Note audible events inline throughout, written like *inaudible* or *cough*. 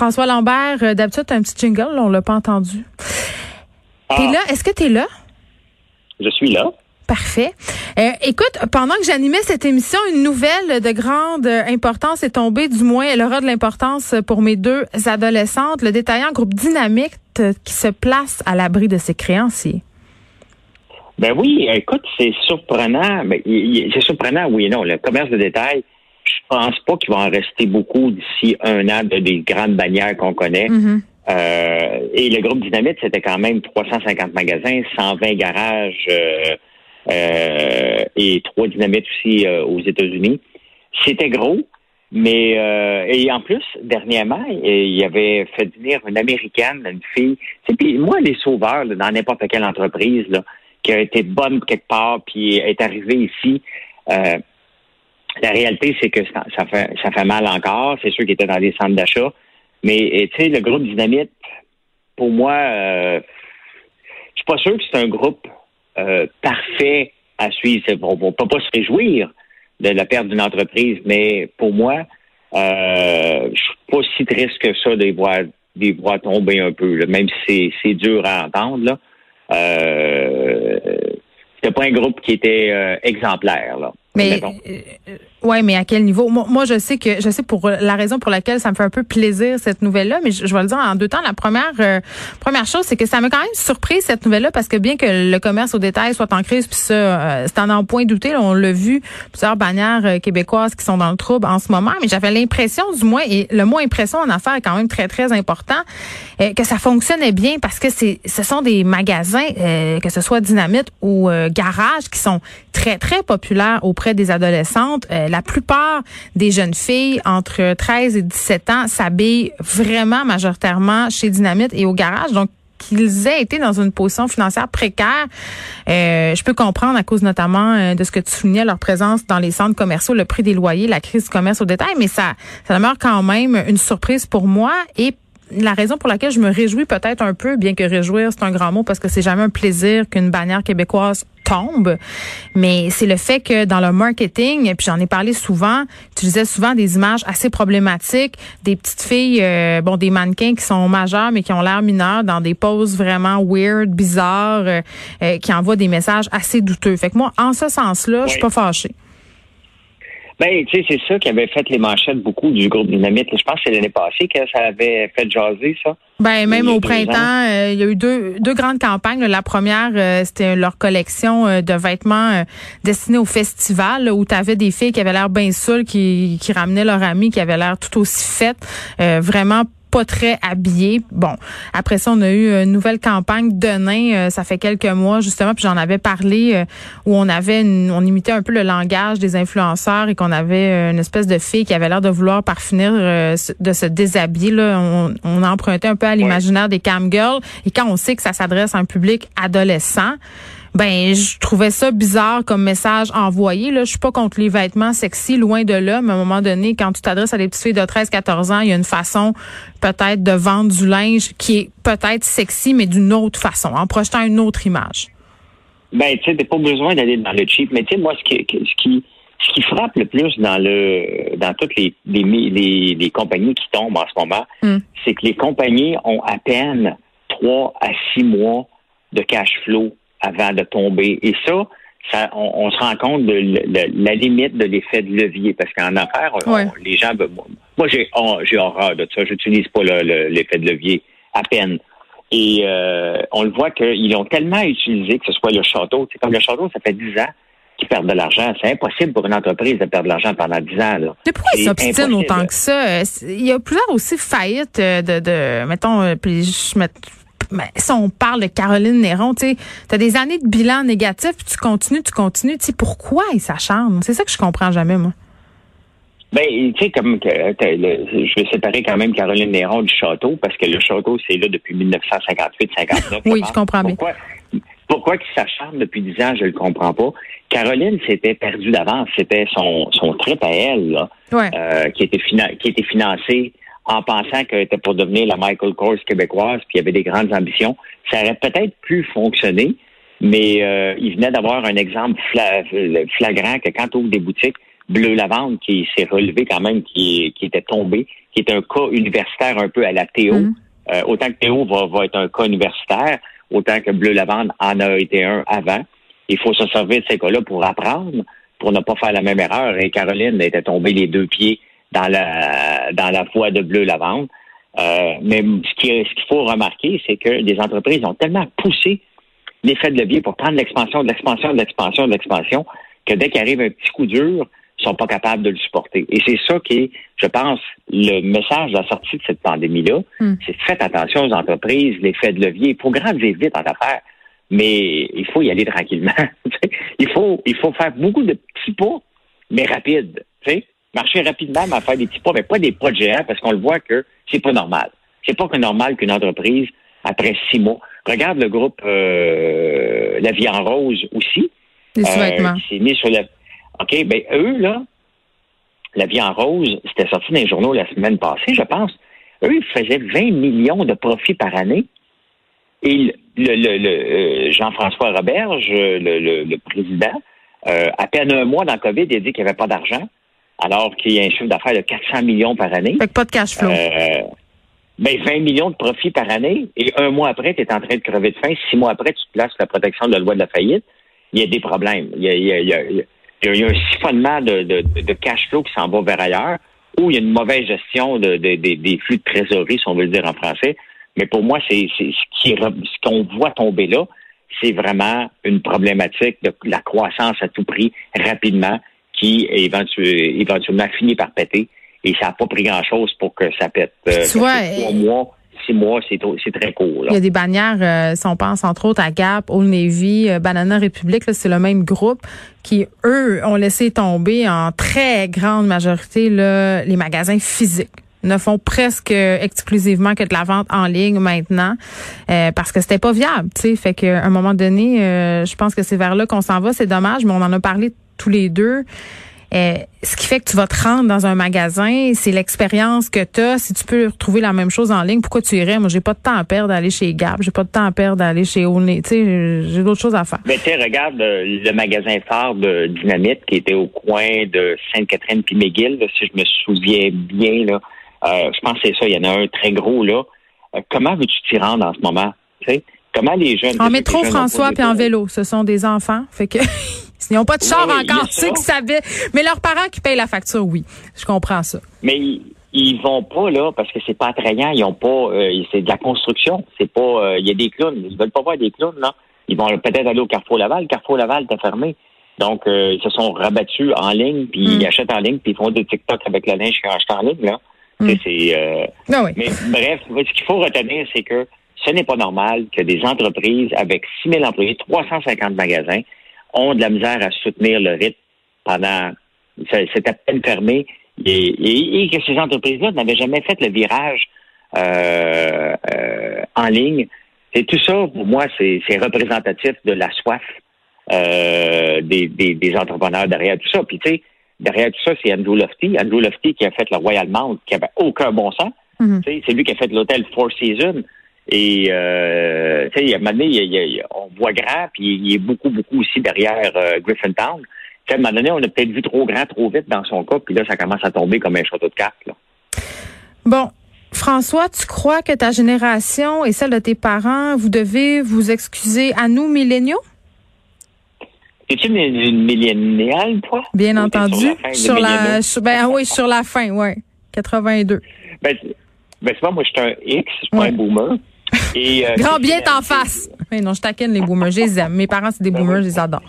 François Lambert, euh, d'habitude, un petit jingle, on l'a pas entendu. T'es Ah. là? Est-ce que tu es là? Je suis là. Parfait. Euh, écoute, pendant que j'animais cette émission, une nouvelle de grande importance est tombée. Du moins, elle aura de l'importance pour mes deux adolescentes. Le détaillant groupe Dynamique euh, qui se place à l'abri de ses créanciers. Ben oui, écoute, c'est surprenant. C'est surprenant, oui et non. Le commerce de détail, je pense pas qu'il va en rester beaucoup d'ici un an de des grandes bannières qu'on connaît. Mhm. Euh, et le groupe Dynamite, c'était quand même 350 magasins, 120 garages euh, euh, et trois dynamites aussi euh, aux États-Unis. C'était gros, mais euh, et en plus, dernièrement, il avait fait venir une Américaine, une fille. Tu sais, puis moi, les sauveurs là, dans n'importe quelle entreprise là, qui a été bonne quelque part, puis est arrivée ici. euh, la réalité, c'est que ça, fait ça fait mal encore. C'est sûr qu'il était dans des centres d'achat. Mais tu sais, le groupe Dynamite, pour moi, euh, je suis pas sûr que c'est un groupe euh, parfait à suivre. On ne peut pas se réjouir de la perte d'une entreprise, mais pour moi, euh, je suis pas si triste que ça de les voir, de les voir tomber un peu, là, même si c'est- c'est dur à entendre. Là. Euh, c'était pas un groupe qui était euh, exemplaire. Là. Mais Mettons. euh, ouais, mais à quel niveau? Moi, je sais que je sais pour la raison pour laquelle ça me fait un peu plaisir cette nouvelle-là, mais je, je vais le dire en deux temps. La première euh, première chose, c'est que ça m'a quand même surpris cette nouvelle-là parce que bien que le commerce au détail soit en crise, puis ça, euh, c'est en point douter. là, on l'a vu plusieurs bannières euh, québécoises qui sont dans le trouble en ce moment, mais j'avais l'impression, du moins, et le mot impression en affaires est quand même très très important, euh, que ça fonctionnait bien parce que c'est ce sont des magasins, que ce soit Dynamite ou Garage, qui sont très très populaires auprès des adolescentes. La plupart des jeunes filles entre 13 et 17 ans s'habillent vraiment majoritairement chez Dynamite et au Garage. Donc qu'ils aient été dans une position financière précaire, euh, je peux comprendre à cause notamment euh, de ce que tu soulignais, leur présence dans les centres commerciaux, le prix des loyers, la crise du commerce au détail, mais ça, ça demeure quand même une surprise pour moi et la raison pour laquelle je me réjouis peut-être un peu, bien que réjouir, c'est un grand mot parce que c'est jamais un plaisir qu'une bannière québécoise tombe, mais c'est le fait que dans le marketing, et puis j'en ai parlé souvent, utilisait souvent des images assez problématiques, des petites filles, euh, bon, des mannequins qui sont majeurs mais qui ont l'air mineurs dans des poses vraiment weird, bizarres, euh, euh, qui envoient des messages assez douteux. Fait que moi, en ce sens-là, je suis pas fâchée. Ben, tu sais, c'est ça qui avait fait les manchettes beaucoup du groupe Dynamite. Je pense que c'est l'année passée que ça avait fait jaser, ça. Ben même au printemps, euh, il y a eu deux, deux grandes campagnes. La première, euh, c'était leur collection euh, de vêtements destinés au festival, là, où tu avais des filles qui avaient l'air bien saoules, qui, qui ramenaient leur ami, qui avaient l'air tout aussi faites, vraiment pas très. Bon, après ça, on a eu une nouvelle campagne de nains, euh, ça fait quelques mois justement, puis j'en avais parlé, euh, où on avait, une- on imitait un peu le langage des influenceurs et qu'on avait euh, une espèce de fille qui avait l'air de vouloir par finir euh, de se déshabiller. Là. On, on empruntait un peu à l'imaginaire des cam girls. Et quand on sait que ça s'adresse à un public adolescent, ben je trouvais ça bizarre comme message envoyé. Là. Je suis pas contre les vêtements sexy, loin de là, mais à un moment donné, quand tu t'adresses à des petites filles de 13-14 ans, il y a une façon peut-être de vendre du linge qui est peut-être sexy, mais d'une autre façon, en projetant une autre image. Ben, tu sais, t'as pas besoin d'aller dans le cheap. Mais tu sais, moi, ce qui, ce qui, ce qui frappe le plus dans le, dans toutes les, les, les, les compagnies qui tombent en ce moment, Mm. c'est que les compagnies ont à peine trois à six mois de cash flow avant de tomber. Et ça, ça on, on se rend compte de la limite de l'effet de levier. Parce qu'en affaires, on- Ouais. les gens, ben, moi, j'ai, oh, j'ai horreur de ça. J'utilise pas le- le- l'effet de levier à peine. Et euh, on le voit qu'ils l'ont tellement utilisé, que ce soit le château. C'est comme le château, ça fait 10 ans qu'ils perdent de l'argent. C'est impossible pour une entreprise de perdre de l'argent pendant 10 ans. Là. Mais pourquoi ils s'obstinent autant que ça? Euh, Il y a plusieurs aussi faillites euh, de, de mettons, euh, puis je mais si on parle de Caroline Néron, tu t'as des années de bilan négatif, puis tu continues, tu continues. Tu pourquoi ils s'acharnent? C'est ça que je comprends jamais, moi. Ben, tu sais, comme que le- je vais séparer quand même Caroline Néron du château, parce que le château, c'est là depuis 1958-59. Oui, je comprends bien. Pourquoi, pourquoi qu'il s'acharne depuis 10 ans, je le comprends pas. Caroline s'était perdue d'avance. C'était son, son trip à elle, là. Ouais. euh, qui était qui était financé en pensant qu'elle était pour devenir la Michael Kors québécoise, puis il y avait des grandes ambitions. Ça aurait peut-être pu fonctionner, mais euh, il venait d'avoir un exemple fla- flagrant que quand tu ouvres des boutiques, Bleu Lavande qui s'est relevé quand même, qui, qui était tombé, qui est un cas universitaire un peu à la Théo. Mm. Euh, autant que Théo va, va être un cas universitaire, autant que Bleu Lavande en a été un avant. Il faut se servir de ces cas-là pour apprendre, pour ne pas faire la même erreur. Et Caroline était tombée les deux pieds dans la dans la voie de Bleu Lavande. Euh, mais ce qu'il faut remarquer, c'est que les entreprises ont tellement poussé l'effet de levier pour prendre l'expansion, de l'expansion, de l'expansion, de l'expansion, que dès qu'il arrive un petit coup dur, ils sont pas capables de le supporter. Et c'est ça qui est, je pense, le message de la sortie de cette pandémie-là. Hmm. C'est faites attention aux entreprises, l'effet de levier. Il faut grandir vite en affaires, mais il faut y aller tranquillement. *laughs* il faut, il faut faire beaucoup de petits pas, mais rapides. sais Marcher rapidement, mais faire des petits pas, mais pas des pas de géants, parce qu'on le voit que c'est pas normal. C'est pas que normal qu'une entreprise, après six mois, regarde le groupe euh, La Vie en Rose aussi. Euh, s'est mis sur la. OK, ben eux, là, La Vie en Rose, c'était sorti dans les journaux la semaine passée, je pense. Eux, ils faisaient 20 millions de profits par année. Et le, le, euh, Jean-François Roberge, le, le président, à peine un mois dans le COVID, il a dit qu'il n'y avait pas d'argent alors qu'il y a un chiffre d'affaires de 400 millions par année. Fait que pas de cash flow. Euh, ben 20 millions de profits par année, et un mois après, tu es en train de crever de faim. Six mois après, tu te places la protection de la loi de la faillite. Il y a des problèmes. Il y a, il y a, il y a, un siphonnement de, de, de cash flow qui s'en va vers ailleurs, ou il y a une mauvaise gestion de, des flux de trésorerie, si on veut le dire en français. Mais pour moi, c'est ce qu'on voit tomber là, c'est vraiment une problématique de la croissance à tout prix, rapidement, qui éventuellement finit par péter. Et ça n'a pas pris grand-chose pour que ça pète. Euh, trois mois, six mois, c'est très court. Il y a des bannières, euh, si on pense entre autres à Gap, Old Navy, euh, Banana Republic, c'est le même groupe qui, eux, ont laissé tomber en très grande majorité là, les magasins physiques ne font presque exclusivement que de la vente en ligne maintenant parce que c'était pas viable, tu sais, fait qu'à un moment donné, je pense que c'est vers là qu'on s'en va, c'est dommage, mais on en a parlé tous les deux. Euh, ce qui fait que tu vas te rendre dans un magasin, c'est l'expérience que tu as. Si tu peux retrouver la même chose en ligne, pourquoi tu irais? Moi, j'ai pas de temps à perdre d'aller chez Gap, j'ai pas de temps à perdre d'aller chez Olney. Tu sais, j'ai d'autres choses à faire. Mais tu regarde euh, le magasin phare de Dynamite qui était au coin de Sainte-Catherine puis McGill, si je me souviens bien. Là, euh, je pense que c'est ça. Il y en a un très gros là. comment veux-tu t'y rendre en ce moment? Comment les jeunes... En métro, François, puis en vélo. Ce sont des enfants. Fait que... *laughs* Ils n'ont pas de char encore, tu sais qu'ils savaient. Mais leurs parents qui payent la facture, oui. Je comprends ça. Mais ils, vont pas là parce que c'est pas attrayant. Ils ont pas. Euh, c'est de la construction. C'est pas. Euh, il y a des clowns. Ils veulent pas voir des clowns là. Ils vont peut-être aller au Carrefour Laval. Carrefour Laval était fermé. Donc euh, ils se sont rabattus en ligne puis ils hmm. achètent en ligne puis ils font des TikTok avec le linge qu'ils achètent en ligne là. Hmm. C'est. Ah oui. Mais bref, ce qu'il faut retenir, c'est que ce n'est pas normal que des entreprises avec 6 000 employés, 350 magasins ont de la misère à soutenir le rythme pendant c'est à peine fermé et, que ces entreprises-là n'avaient jamais fait le virage euh, euh, en ligne. Et tout ça, pour moi, c'est représentatif de la soif euh, des, des, entrepreneurs derrière tout ça. Puis tu sais, derrière tout ça, c'est Andrew Lofty. Andrew Lofty qui a fait le Royal Mount, qui avait aucun bon sens. Mm-hmm. C'est lui qui a fait l'hôtel Four Seasons. Et euh, tu sais, à un moment donné, on voit grand, puis il est beaucoup, beaucoup aussi derrière euh, Griffintown. à un moment donné, on a peut-être vu trop grand, trop vite dans son cas, puis là, ça commence à tomber comme un château de cartes. Là. Bon. François, tu crois que ta génération et celle de tes parents, vous devez vous excuser à nous, milléniaux? Es-tu une, milléniale, toi? Bien entendu. Sur la, ben oui, sur la fin, oui. 82. Ben, ben c'est pas moi, je suis un X, je suis pas un boomer. Et, euh, Grand bien en face. Mais non, je taquine les boomers. Je les aime. Mes parents, c'est des ben boomers, je les adore.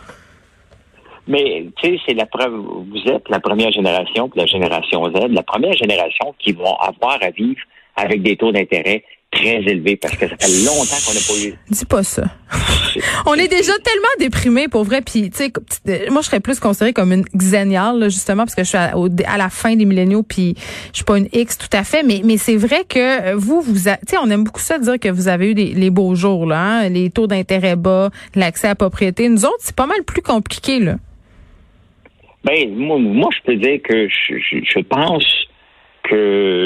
Mais, tu sais, c'est la preuve. Vous êtes la première génération, puis la génération Z, la première génération qui vont avoir à vivre avec des taux d'intérêt très élevé parce que ça fait longtemps qu'on n'a pas eu. Dis pas ça. *laughs* on est déjà tellement déprimés pour vrai. Puis, tu sais, moi, je serais plus considérée comme une xéniale, justement, parce que je suis à, la fin des milléniaux, puis je suis pas une X tout à fait. Mais, mais c'est vrai que vous, vous, tu sais, on aime beaucoup ça dire que vous avez eu des, les beaux jours, là, hein, les taux d'intérêt bas, l'accès à la propriété. Nous autres, c'est pas mal plus compliqué, là. Ben, moi, moi je peux dire que je, je pense que,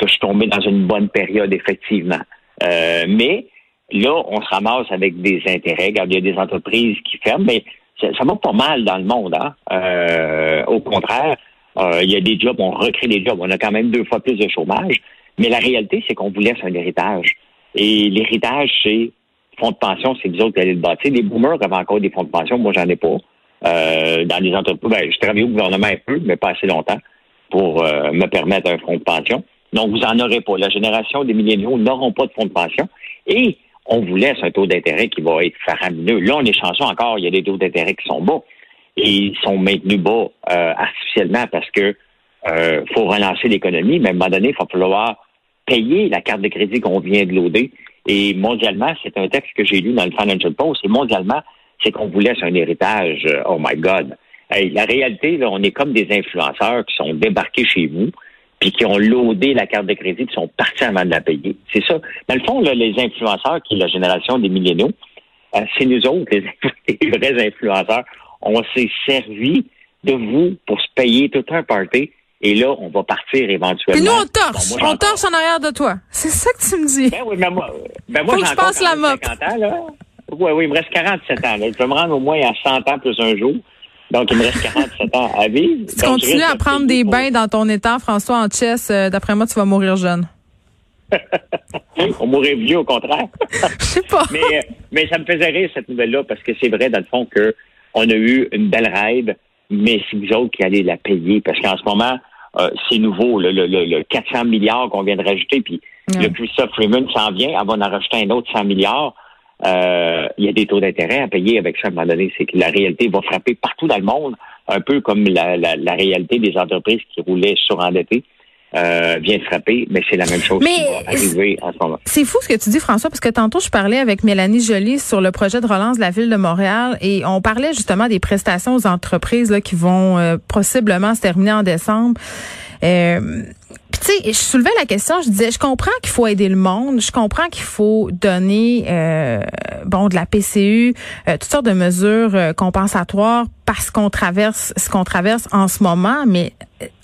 que je suis tombé dans une bonne période, effectivement. Euh, mais là, on se ramasse avec des intérêts. il y a des entreprises qui ferment, mais ça, va pas mal dans le monde. Hein? Euh, au contraire, euh, il y a des jobs, on recrée des jobs. On a quand même deux fois plus de chômage. Mais la réalité, c'est qu'on vous laisse un héritage. Et l'héritage, c'est fonds de pension, c'est vous autres qui allez le bâtir. Les boomers avaient encore des fonds de pension. Moi, j'en ai pas. Dans les entreprises, ben, je travaille au gouvernement un peu, mais pas assez longtemps pour me permettre un fonds de pension. Donc, vous n'en aurez pas. La génération des milléniaux n'auront pas de fonds de pension. Et on vous laisse un taux d'intérêt qui va être faramineux. Là, on est chanceux encore, il y a des taux d'intérêt qui sont bas. Et ils sont maintenus bas euh, artificiellement parce que euh, faut relancer l'économie, mais à un moment donné, il va falloir payer la carte de crédit qu'on vient de loader. Et mondialement, c'est un texte que j'ai lu dans le Financial Post, et mondialement, c'est qu'on vous laisse un héritage. Euh, oh my God. la réalité, là, on est comme des influenceurs qui sont débarqués chez vous, puis qui ont loadé la carte de crédit, qui sont partis avant de la payer. C'est ça. Dans le fond, là, les influenceurs, qui est la génération des milléniaux, euh, c'est nous autres, les, *laughs* vrais influenceurs. On s'est servi de vous pour se payer tout un party. Et là, on va partir éventuellement. Et nous, on torche. on torche en arrière de toi. C'est ça que tu me dis. Ben oui, mais moi, ben moi, Faut que je passe la mop. Oui, oui, il me reste 47 ans. Là. Je vais me rendre au moins à 100 ans plus un jour. Donc, il me reste 47 ans à vivre. Si tu continues à prendre des bains dans ton état, François, en chess, euh, d'après moi, tu vas mourir jeune. *laughs* On mourrait vieux, au contraire. *laughs* Je sais pas. mais, euh, mais ça me faisait rire, cette nouvelle-là, parce que c'est vrai, dans le fond, qu'on a eu une belle ride, mais c'est vous autres qui allez la payer. Parce qu'en ce moment, euh, c'est nouveau, le, le, le, 400 milliards qu'on vient de rajouter, puis le Christophe Freeman s'en vient, elle va en rajouter un autre 100 milliards. Euh, il y a des taux d'intérêt à payer avec ça à un moment donné. C'est que la réalité va frapper partout dans le monde, un peu comme la, la, réalité des entreprises qui roulaient surendettées. Euh, vient frapper, mais c'est la même chose qui va arriver en ce moment. C'est fou ce que tu dis, François, parce que tantôt, je parlais avec Mélanie Joly sur le projet de relance de la ville de Montréal et on parlait justement des prestations aux entreprises là, qui vont euh, possiblement se terminer en décembre. Euh, tu sais, je soulevais la question, je disais, je comprends qu'il faut aider le monde, je comprends qu'il faut donner, euh, bon, de la PCU, euh, toutes sortes de mesures euh, compensatoires parce qu'on traverse ce qu'on traverse en ce moment, mais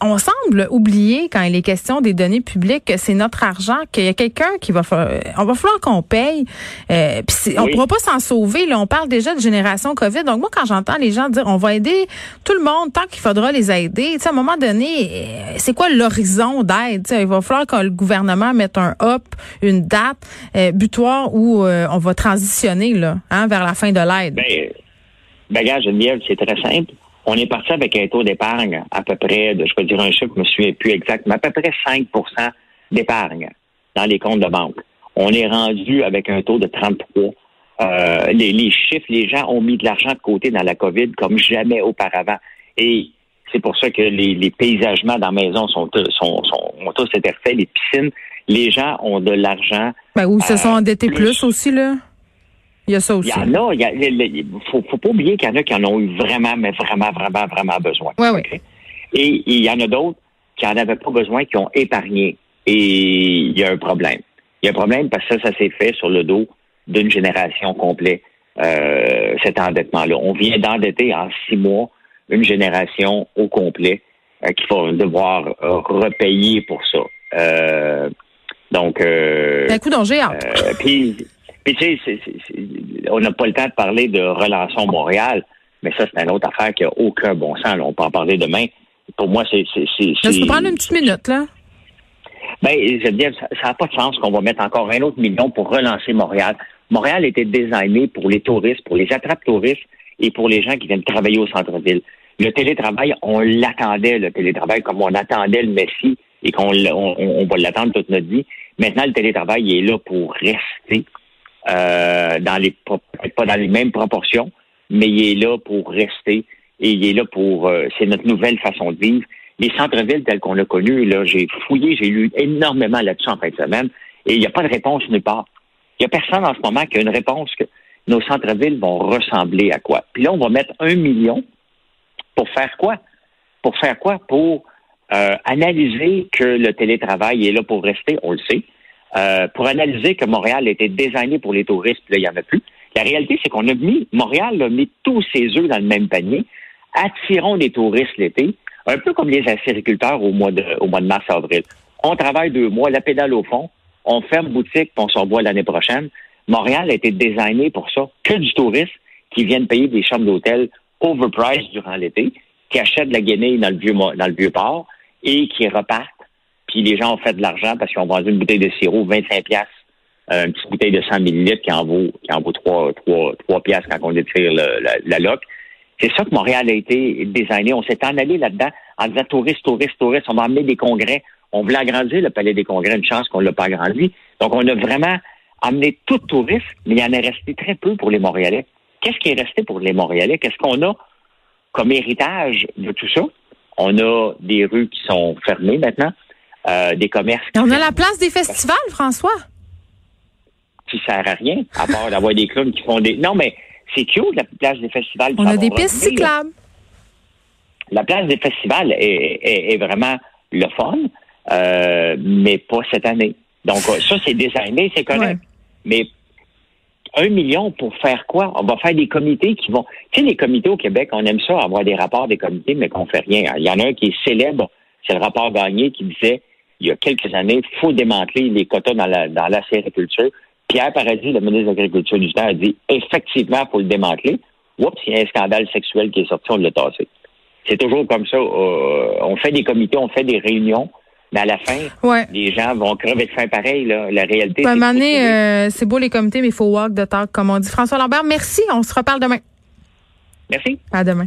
on semble oublier quand il est question des données publiques que c'est notre argent, qu'il y a quelqu'un qui va faire, on va falloir qu'on paye. Euh, puis on pourra pas s'en sauver. Là, on parle déjà de génération Covid. Donc moi, quand j'entends les gens dire on va aider tout le monde tant qu'il faudra les aider, à un moment donné, euh, c'est quoi l'horizon d'aide Il va falloir que le gouvernement mette un hop, une date euh, butoir où euh, on va transitionner là, hein, vers la fin de l'aide. Ben, ben Geneviève, c'est très simple on est parti avec un taux d'épargne à peu près, de, je vais dire un chiffre, je me souviens plus exact, mais à peu près 5% d'épargne dans les comptes de banque. On est rendu avec un taux de 33. Euh, les, chiffres, les gens ont mis de l'argent de côté dans la COVID comme jamais auparavant. Et c'est pour ça que les, paysagements dans la maison sont, sont, sont, ont tous été refaits, les piscines. Les gens ont de l'argent. Ben, ou se sont euh, endettés plus aussi, là? Il y a ça aussi. Il y en a. Il faut, faut pas oublier qu'il y en a qui en ont eu vraiment, mais vraiment, vraiment, vraiment besoin. Oui, oui. Et, il y en a d'autres qui en avaient pas besoin, qui ont épargné. Et il y a un problème. Il y a un problème parce que ça, ça s'est fait sur le dos d'une génération complète, euh, cet endettement-là. On vient d'endetter en six mois une génération au complet euh, qu'il faut devoir euh, repayer pour ça. Euh, donc, euh, un coup d'engé. Puis, puis tu sais, on n'a pas le temps de parler de Relançons Montréal, mais ça, c'est une autre affaire qui n'a aucun bon sens. On peut en parler demain. Pour moi, c'est... Ça peut prendre une petite minute, là. Ben, je veux dire, ça n'a pas de sens qu'on va mettre encore un autre million pour relancer Montréal. Montréal était designé pour les touristes, pour les attrapes touristes et pour les gens qui viennent travailler au centre-ville. Le télétravail, on l'attendait, le télétravail, comme on attendait le Messie et qu'on on va l'attendre toute notre vie. Maintenant, le télétravail il est là pour rester. Euh, dans les pas dans les mêmes proportions, mais il est là pour rester et il est là pour euh, c'est notre nouvelle façon de vivre. Les centres-villes tels qu'on l'a connu, là, j'ai fouillé, j'ai lu énormément là-dessus en fin de semaine, et il n'y a pas de réponse nulle part. Il n'y a personne en ce moment qui a une réponse que nos centres-villes vont ressembler à quoi? Puis là, on va mettre un million pour faire quoi? Pour faire quoi? Pour euh, analyser que le télétravail est là pour rester, on le sait. Euh, pour analyser que Montréal était désigné pour les touristes, puis là, il n'y en a plus. La réalité, c'est qu'on a mis, Montréal a mis tous ses œufs dans le même panier. Attirons des touristes l'été, un peu comme les agriculteurs au mois de, au mois de mars-avril. On travaille deux mois, la pédale au fond, on ferme boutique, puis on se revoit l'année prochaine. Montréal a été désigné pour ça, que du tourisme qui viennent payer des chambres d'hôtel overpriced durant l'été, qui achètent de la guenille dans le vieux, dans le vieux port et qui repartent. Puis les gens ont fait de l'argent parce qu'ils ont vendu une bouteille de sirop 25 pièces une petite bouteille de 100 millilitres qui en vaut qui en vaut 3, 3, 3 piastres quand on étire le, la, la. C'est ça que Montréal a été designé. On s'est en allé là-dedans en disant touristes, touristes, touristes. On va amener des congrès. On voulait agrandir le palais des congrès. Une chance qu'on ne l'a pas agrandi. Donc, on a vraiment amené tout touriste, mais il en est resté très peu pour les Montréalais. Qu'est-ce qui est resté pour les Montréalais? Qu'est-ce qu'on a comme héritage de tout ça? On a des rues qui sont fermées maintenant, euh, des commerces. on a la place des festivals, François. Qui sert à rien, à part d'avoir des clowns qui font des. Non, mais c'est cute, la place des festivals. On a des pistes cyclables. La place des festivals est, vraiment le fun, euh, mais pas cette année. Donc, ça, c'est designé, c'est correct. Mais un million pour faire quoi? On va faire des comités qui vont. Tu sais, les comités au Québec, on aime ça, avoir des rapports des comités, mais qu'on fait rien. Il y en a un qui est célèbre, c'est le rapport gagné qui disait il y a quelques années, il faut démanteler les quotas dans la, dans la sériculture. Pierre Paradis, le ministre de l'Agriculture du temps, a dit effectivement, il faut le démanteler. Oups, il y a un scandale sexuel qui est sorti, on l'a tassé. C'est toujours comme ça. Euh, on fait des comités, on fait des réunions. Mais à la fin, les gens vont crever de faim pareil. Là. La réalité, c'est euh, c'est beau les comités, mais il faut walk the talk, comme on dit. François Lambert, merci. On se reparle demain. Merci. À demain.